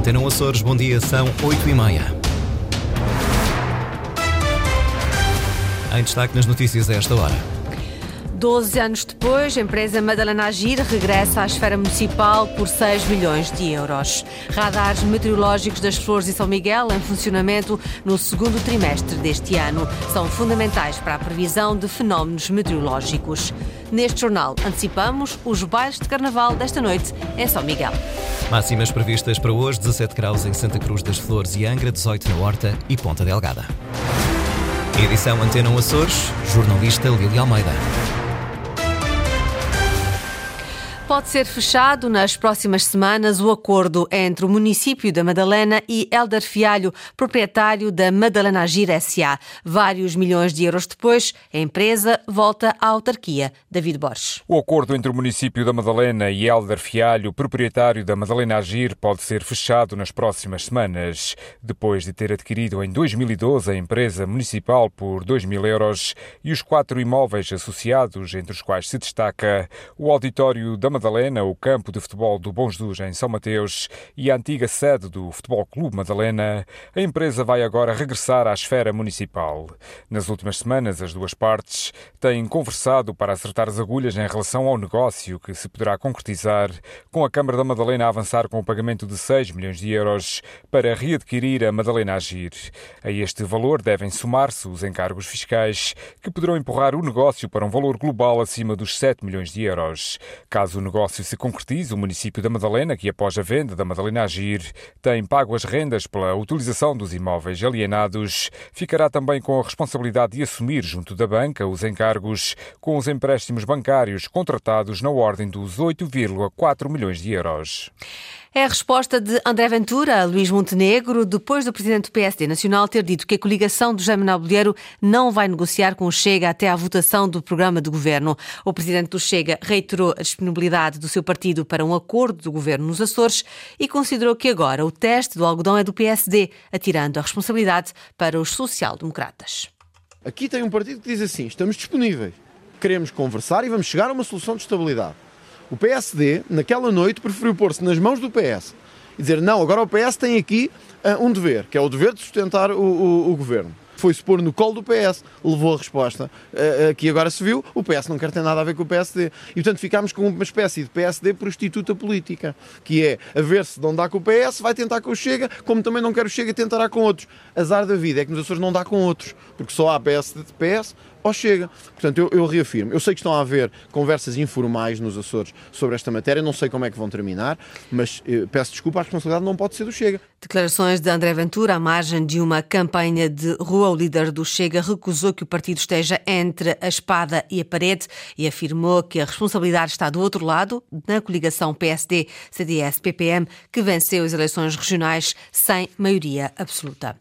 Antena Açores, bom dia, são 8 e meia. Em destaque nas notícias a esta hora. 12 anos depois, a empresa Madalena Agir regressa à esfera municipal por 6 milhões de euros. Radares meteorológicos das Flores e São Miguel em funcionamento no segundo trimestre deste ano. São fundamentais para a previsão de fenómenos meteorológicos. Neste jornal, antecipamos os bailes de carnaval desta noite em São Miguel. Máximas previstas para hoje: 17 graus em Santa Cruz das Flores e Angra, 18 na Horta e Ponta Delgada. Edição Antena Açores, jornalista Lili Almeida pode ser fechado nas próximas semanas o acordo entre o município da Madalena e Elder Fialho, proprietário da Madalena Agir SA. Vários milhões de euros depois, a empresa volta à autarquia. David Borges. O acordo entre o município da Madalena e Elder Fialho, proprietário da Madalena Agir, pode ser fechado nas próximas semanas. Depois de ter adquirido em 2012 a empresa municipal por 2 mil euros e os quatro imóveis associados, entre os quais se destaca o auditório da Madalena Madalena, o campo de futebol do Bom Jesus em São Mateus e a antiga sede do Futebol Clube Madalena, a empresa vai agora regressar à esfera municipal. Nas últimas semanas, as duas partes têm conversado para acertar as agulhas em relação ao negócio que se poderá concretizar com a Câmara da Madalena a avançar com o pagamento de 6 milhões de euros para readquirir a Madalena Agir. A este valor devem somar-se os encargos fiscais que poderão empurrar o negócio para um valor global acima dos 7 milhões de euros. Caso o negócio se concretize, o município da Madalena, que após a venda da Madalena Agir tem pago as rendas pela utilização dos imóveis alienados, ficará também com a responsabilidade de assumir junto da banca os encargos com os empréstimos bancários contratados na ordem dos 8,4 milhões de euros. É a resposta de André Ventura Luís Montenegro, depois do presidente do PSD Nacional ter dito que a coligação do Jaime Bolheiro não vai negociar com o Chega até à votação do programa de governo. O presidente do Chega reiterou a disponibilidade do seu partido para um acordo do governo nos Açores e considerou que agora o teste do algodão é do PSD, atirando a responsabilidade para os social-democratas. Aqui tem um partido que diz assim: estamos disponíveis, queremos conversar e vamos chegar a uma solução de estabilidade. O PSD, naquela noite, preferiu pôr-se nas mãos do PS e dizer: não, agora o PS tem aqui uh, um dever, que é o dever de sustentar o, o, o governo foi-se pôr no colo do PS, levou a resposta uh, uh, que agora se viu, o PS não quer ter nada a ver com o PSD. E portanto ficámos com uma espécie de PSD prostituta política, que é a ver se não dá com o PS, vai tentar com o Chega, como também não quer o Chega, tentará com outros. Azar da vida é que nos Açores não dá com outros, porque só há PS de PS ou chega. Portanto, eu, eu, reafirmo. Eu sei que estão a haver conversas informais nos Açores sobre esta matéria, não sei como é que vão terminar, mas eh, peço desculpa, a responsabilidade não pode ser do Chega. Declarações de André Ventura à margem de uma campanha de rua. O líder do Chega recusou que o partido esteja entre a espada e a parede e afirmou que a responsabilidade está do outro lado, na coligação PSD-CDS-PPM, que venceu as eleições regionais sem maioria absoluta.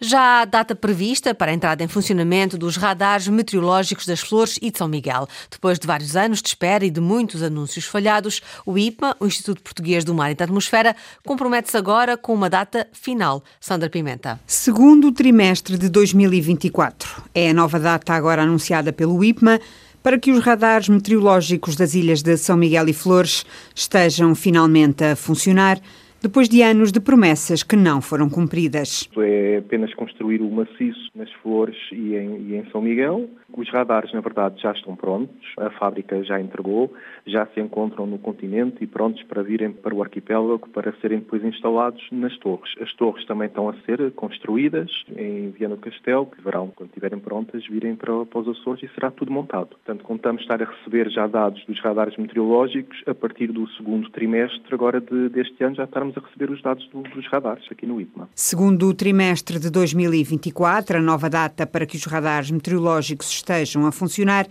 Já há data prevista para a entrada em funcionamento dos radares meteorológicos das Flores e de São Miguel. Depois de vários anos de espera e de muitos anúncios falhados, o IPMA, o Instituto Português do Mar e da Atmosfera, compromete-se agora com uma data final. Sandra Pimenta. Segundo trimestre de 2024. É a nova data agora anunciada pelo IPMA para que os radares meteorológicos das ilhas de São Miguel e Flores estejam finalmente a funcionar depois de anos de promessas que não foram cumpridas. É apenas construir o maciço nas Flores e em, e em São Miguel. Os radares, na verdade, já estão prontos, a fábrica já entregou, já se encontram no continente e prontos para virem para o arquipélago para serem depois instalados nas torres. As torres também estão a ser construídas em Viana do Castelo, que deverão, quando estiverem prontas, virem para, para os Açores e será tudo montado. Portanto, contamos estar a receber já dados dos radares meteorológicos a partir do segundo trimestre agora de, deste ano já estarmos a receber os dados do, dos radares aqui no IPMA. Segundo o trimestre de 2024, a nova data para que os radares meteorológicos estejam a funcionar,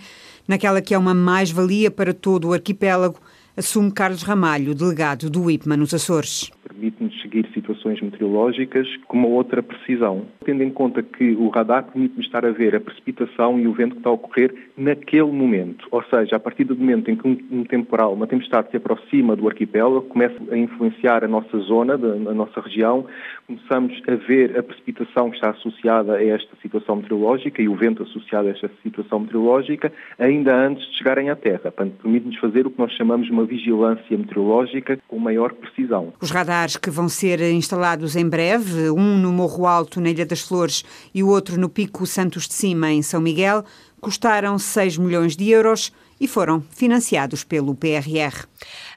naquela que é uma mais-valia para todo o arquipélago, assume Carlos Ramalho, delegado do IPMA nos Açores. Permite-nos seguir situações situações meteorológicas com uma outra precisão, tendo em conta que o radar permite-nos estar a ver a precipitação e o vento que está a ocorrer naquele momento. Ou seja, a partir do momento em que um, temporal, uma tempestade se aproxima do arquipélago, começa a influenciar a nossa zona, a nossa região, começamos a ver a precipitação que está associada a esta situação meteorológica e o vento associado a esta situação meteorológica, ainda antes de chegarem à Terra. Permite-nos fazer o que nós chamamos de uma vigilância meteorológica com maior precisão. Os radares que vão ser instalados em breve, um no Morro Alto, na Ilha das Flores, e o outro no Pico Santos de Cima, em São Miguel, custaram 6 milhões de euros e foram financiados pelo PRR.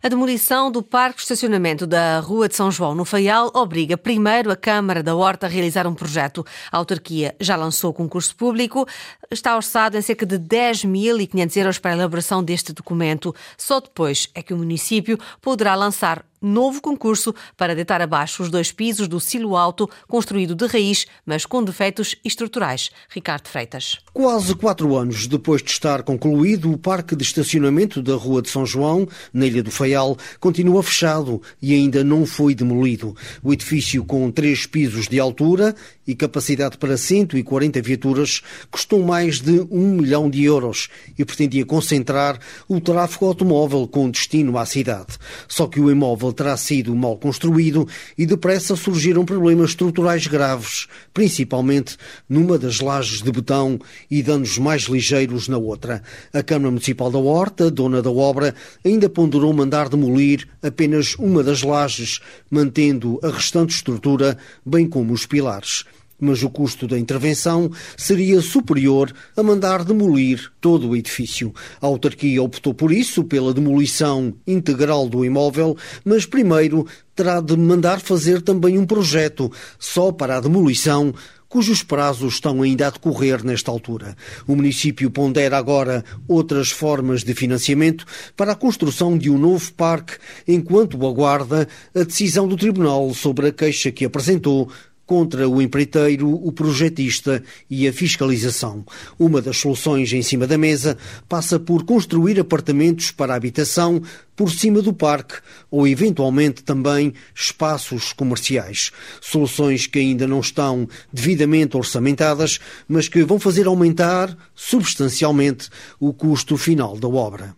A demolição do parque de estacionamento da Rua de São João, no Faial, obriga primeiro a Câmara da Horta a realizar um projeto. A autarquia já lançou concurso público, está orçado em cerca de 10.500 euros para a elaboração deste documento. Só depois é que o município poderá lançar novo concurso para deitar abaixo os dois pisos do silo alto, construído de raiz, mas com defeitos estruturais. Ricardo Freitas. Quase quatro anos depois de estar concluído, o parque de estacionamento da Rua de São João, na Ilha do Faial, continua fechado e ainda não foi demolido. O edifício, com três pisos de altura e capacidade para 140 viaturas, custou mais de um milhão de euros e pretendia concentrar o tráfego automóvel com destino à cidade. Só que o imóvel terá sido mal construído e depressa surgiram problemas estruturais graves, principalmente numa das lajes de betão e danos mais ligeiros na outra. A Câmara Municipal da Horta, dona da obra, ainda ponderou mandar demolir apenas uma das lajes, mantendo a restante estrutura, bem como os pilares mas o custo da intervenção seria superior a mandar demolir todo o edifício. A autarquia optou por isso, pela demolição integral do imóvel, mas primeiro terá de mandar fazer também um projeto só para a demolição cujos prazos estão ainda a decorrer nesta altura. O município pondera agora outras formas de financiamento para a construção de um novo parque, enquanto aguarda a decisão do Tribunal sobre a queixa que apresentou contra o empreiteiro, o projetista e a fiscalização. Uma das soluções em cima da mesa passa por construir apartamentos para habitação por cima do parque ou, eventualmente, também espaços comerciais. Soluções que ainda não estão devidamente orçamentadas, mas que vão fazer aumentar substancialmente o custo final da obra.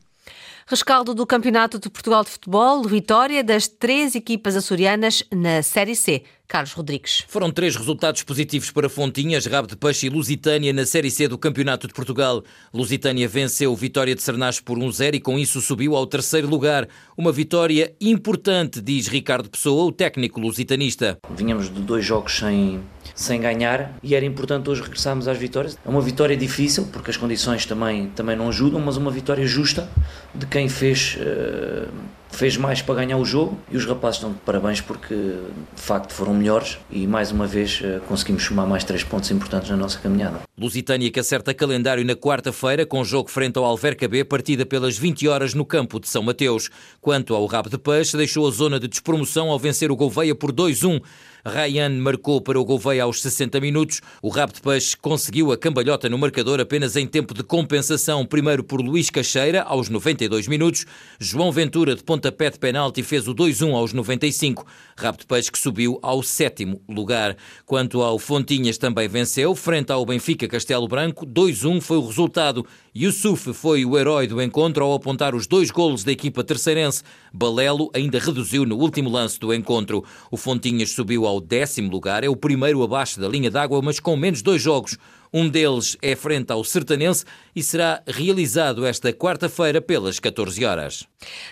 Rescaldo do Campeonato de Portugal de Futebol, vitória das três equipas açorianas na Série C. Carlos Rodrigues. Foram três resultados positivos para Fontinhas, Rabo de Peixe e Lusitânia na Série C do Campeonato de Portugal. Lusitânia venceu Vitória de Sernás por 1-0 e com isso subiu ao terceiro lugar. Uma vitória importante, diz Ricardo Pessoa, o técnico lusitanista. Vinhamos de dois jogos sem, sem ganhar e era importante hoje regressarmos às vitórias. É uma vitória difícil porque as condições também, também não ajudam, mas uma vitória justa de quem fez... Uh fez mais para ganhar o jogo e os rapazes estão de parabéns porque de facto foram melhores e mais uma vez eh, conseguimos somar mais três pontos importantes na nossa caminhada. Lusitânia que acerta calendário na quarta-feira com jogo frente ao Alverca B, partida pelas 20 horas no campo de São Mateus. Quanto ao Rabo de Peixe, deixou a zona de despromoção ao vencer o Gouveia por 2-1. Ryan marcou para o Gouveia aos 60 minutos. O Rabo de Peixe conseguiu a cambalhota no marcador apenas em tempo de compensação, primeiro por Luís Cacheira, aos 92 minutos. João Ventura, de pontapé de penalti, fez o 2-1 aos 95. Rabo de Peixe que subiu ao sétimo lugar. Quanto ao Fontinhas, também venceu, frente ao Benfica Castelo Branco. 2-1 foi o resultado. Yusuf foi o herói do encontro ao apontar os dois golos da equipa terceirense. Balelo ainda reduziu no último lance do encontro. O Fontinhas subiu ao décimo lugar, é o primeiro abaixo da linha d'água, mas com menos dois jogos. Um deles é frente ao Sertanense e será realizado esta quarta-feira pelas 14 horas.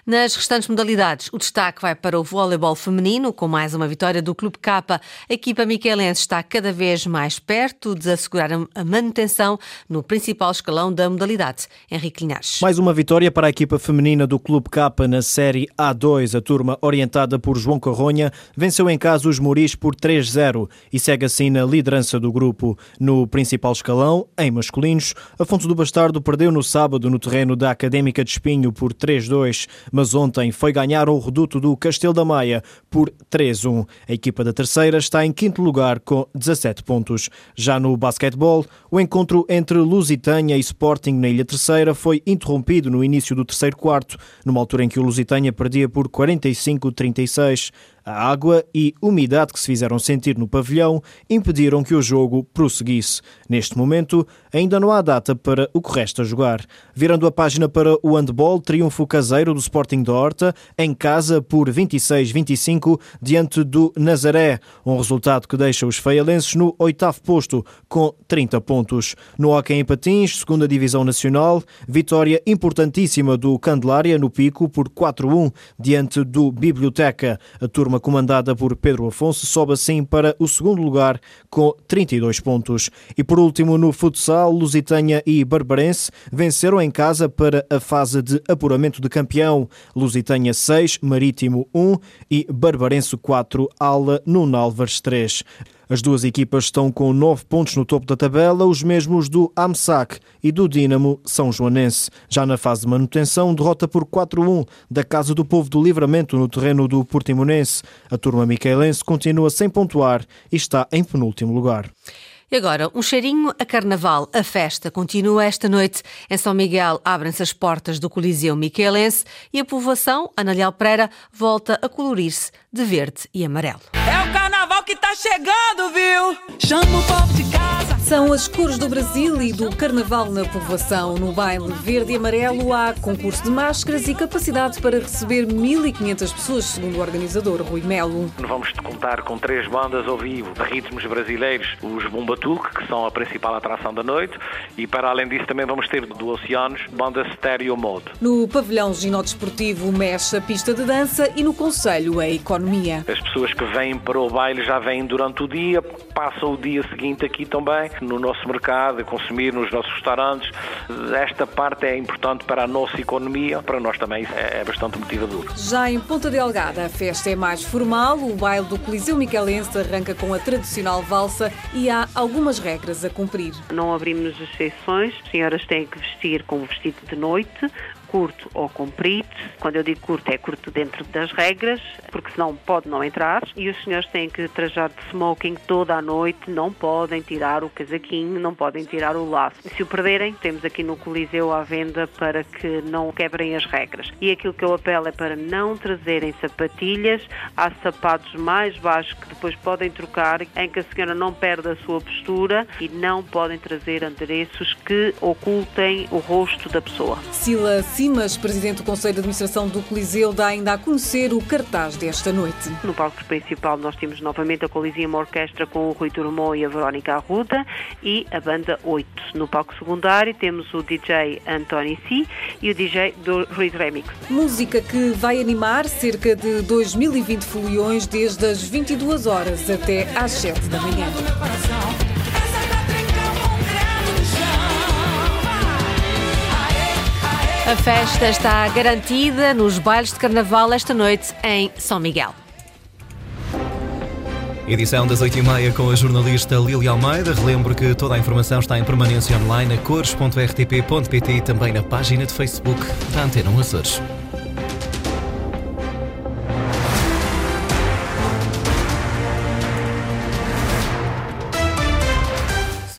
Nas restantes modalidades, o destaque vai para o voleibol feminino, com mais uma vitória do Clube K. A equipa miquelense está cada vez mais perto de assegurar a manutenção no principal escalão da modalidade. Henrique Linhares. Mais uma vitória para a equipa feminina do Clube K na Série A2. A turma, orientada por João Carronha, venceu em casa os Moris por 3-0 e segue assim na liderança do grupo. No principal escalão, em masculinos, Afonso do Bastardo perdeu no sábado no terreno da Académica de Espinho por 3-2, mas ontem foi ganhar ao reduto do Castelo da Maia por 3-1. A equipa da terceira está em quinto lugar com 17 pontos. Já no basquetebol, o encontro entre Lusitânia e Sporting na Ilha Terceira foi interrompido no início do terceiro quarto, numa altura em que o Lusitânia perdia por 45-36. A água e umidade que se fizeram sentir no pavilhão impediram que o jogo prosseguisse. Neste momento, ainda não há data para o que resta jogar. Virando a página para o handball, triunfo caseiro do Sporting da Horta em casa por 26-25 diante do Nazaré, um resultado que deixa os feialenses no oitavo posto com 30 pontos. No Hockey em Patins, segunda divisão nacional, vitória importantíssima do Candelária no Pico por 4-1 diante do Biblioteca. A turma comandada por Pedro Afonso sobe assim para o segundo lugar com 32 pontos. E por último, no futsal, Lusitânia e Barbarense venceram em casa para a fase de apuramento de campeão. Lusitânia 6, Marítimo 1 e Barbarense 4, Ala Nuno Álvares 3. As duas equipas estão com nove pontos no topo da tabela, os mesmos do AMSAC e do Dínamo São Joanense. Já na fase de manutenção, derrota por 4-1 da Casa do Povo do Livramento no terreno do Portimonense. A turma micaelense continua sem pontuar e está em penúltimo lugar. E agora, um cheirinho a carnaval. A festa continua esta noite. Em São Miguel abrem-se as portas do Coliseu Miquelense e a povoação, Ana Pereira, volta a colorir-se de verde e amarelo. É o carnaval que tá chegando, viu? Chama o povo de. São as cores do Brasil e do carnaval na povoação. No baile verde e amarelo há concurso de máscaras e capacidade para receber 1.500 pessoas, segundo o organizador Rui Melo. Vamos contar com três bandas ao vivo de ritmos brasileiros, os Bumbatuque, que são a principal atração da noite, e para além disso também vamos ter do Oceanos, banda Stereo Mode. No pavilhão ginódesportivo mexe a pista de dança e no Conselho a economia. As pessoas que vêm para o baile já vêm durante o dia, passam o dia seguinte aqui também no nosso mercado, a consumir nos nossos restaurantes. Esta parte é importante para a nossa economia, para nós também é, é bastante motivador. Já em Ponta Delgada, a festa é mais formal. O baile do Coliseu Micalense arranca com a tradicional valsa e há algumas regras a cumprir. Não abrimos exceções. As senhoras têm que vestir com o vestido de noite, curto ou comprido. Quando eu digo curto, é curto dentro das regras, porque senão pode não entrar. E os senhores têm que trajar de smoking toda a noite, não podem tirar o casaquinho, não podem tirar o laço. Se o perderem, temos aqui no Coliseu à venda para que não quebrem as regras. E aquilo que eu apelo é para não trazerem sapatilhas, há sapatos mais baixos que depois podem trocar, em que a senhora não perde a sua postura e não podem trazer adereços que ocultem o rosto da pessoa. Sila Simas, presidente do Conselho de Administração do Coliseu, dá ainda a conhecer o cartaz desta noite. No palco principal nós temos novamente a Coliseum Orquestra com o Rui Turmão e a Verónica Arruda e a banda 8. No palco secundário temos o DJ Anthony C e o DJ do Ruiz Remix. Música que vai animar cerca de 2020 foliões desde as 22 horas até às 7 da manhã. A festa está garantida nos bailes de carnaval esta noite em São Miguel. Edição das 8h30 com a jornalista Lili Almeida. Relembro que toda a informação está em permanência online a cores.rtp.pt e também na página de Facebook da Antena Açores.